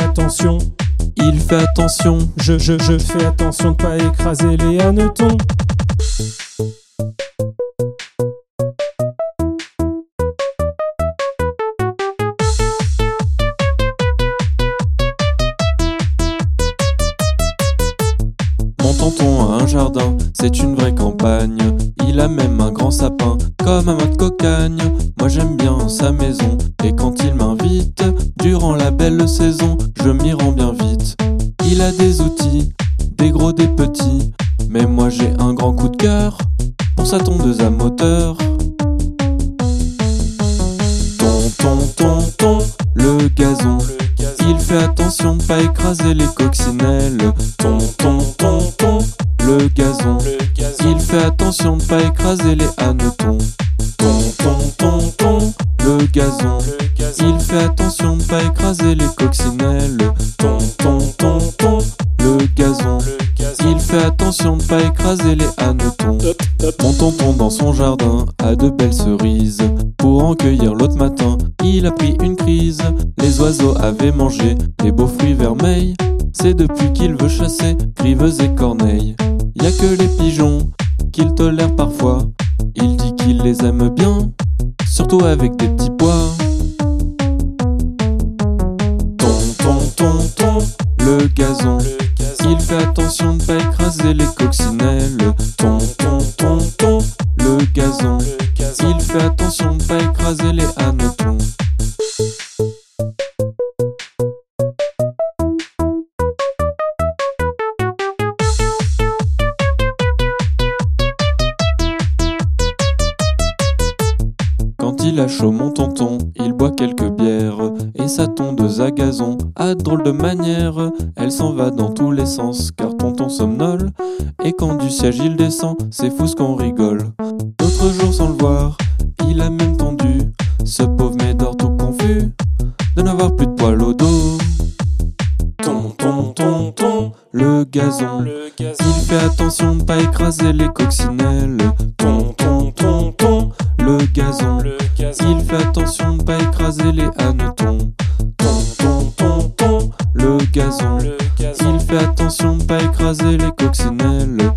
attention. Il fait attention. Je, je, je fais attention de pas écraser les hannetons. Mon tonton a un jardin, c'est une vraie campagne. Il a même un grand sapin, comme un mât de cocagne. Moi j'aime bien sa maison, belle saison, je m'y rends bien vite. Il a des outils, des gros, des petits, mais moi j'ai un grand coup de cœur pour sa tondeuse à moteur. Ton, ton, ton, ton, le gazon. Il fait attention de pas écraser les coccinelles. Ton, ton, ton, ton, le gazon. Il fait attention de pas écraser les hannetons. Ton, ton, ton, ton, le gazon. Il fait attention pas écraser les coccinelles. Ton, ton, ton, ton, le gazon. Il fait attention de pas écraser les hannetons. Mon tonton dans son jardin a de belles cerises. Pour en cueillir l'autre matin, il a pris une crise. Les oiseaux avaient mangé les beaux fruits vermeils. C'est depuis qu'il veut chasser grives et corneilles. Y a que les pigeons qu'il tolère parfois. Il dit qu'il les aime bien, surtout avec des il a chaud, mon tonton, il boit quelques bières. Et sa tondeuse à gazon a drôle de manière. Elle s'en va dans tous les sens, car tonton somnole. Et quand du siège il descend, c'est fou ce qu'on rigole. D'autres jours sans le voir, il a même tendu. Ce pauvre médor tout confus, de n'avoir plus de poils au dos. Ton, ton, ton, ton, le gazon. Il fait attention de pas écraser les coccinelles. Il fait attention pas écraser les coccinelles.